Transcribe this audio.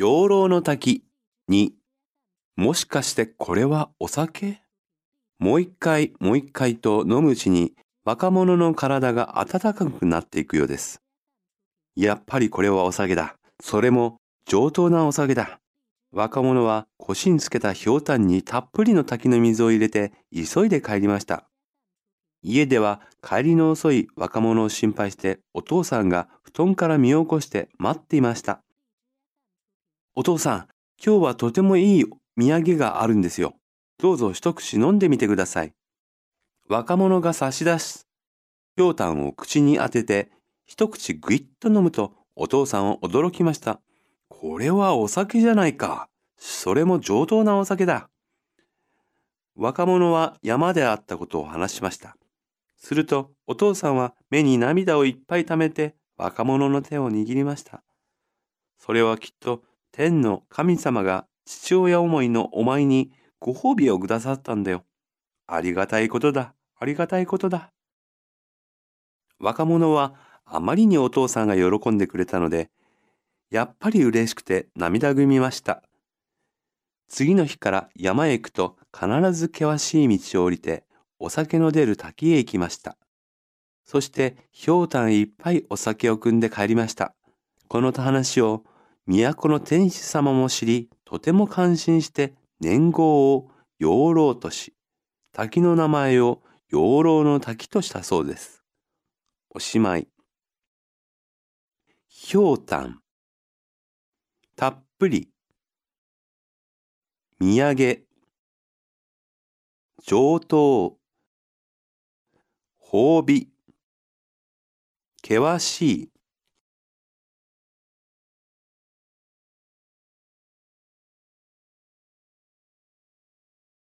養老の滝に、もしかしてこれはお酒？もう一回もう一回と飲むうちに若者の体が温かくなっていくようです。やっぱりこれはお酒だ。それも上等なお酒だ。若者は腰につけたひょうたんにたっぷりの滝の水を入れて急いで帰りました。家では帰りの遅い若者を心配してお父さんが布団から身を起こして待っていました。お父さん、今日はとてもいい土産があるんですよ。どうぞ一口飲んでみてください。若者が差し出す。ひょうたんを口に当てて一口ぐいっと飲むとお父さんは驚きました。これはお酒じゃないか。それも上等なお酒だ。若者は山であったことを話しました。するとお父さんは目に涙をいっぱい溜めて若者の手を握りました。それはきっと天の神様が父親思いのお前にご褒美をくださったんだよ。ありがたいことだ。ありがたいことだ。若者はあまりにお父さんが喜んでくれたので、やっぱり嬉しくて涙ぐみました。次の日から山へ行くと必ず険しい道を降りてお酒の出る滝へ行きました。そしてひょうたんいっぱいお酒を汲んで帰りました。この話を都の天使様も知り、とても感心して年号を養老とし、滝の名前を養老の滝としたそうです。おしまい。ひょうたん。たっぷり。土産。上等。褒美。険しい。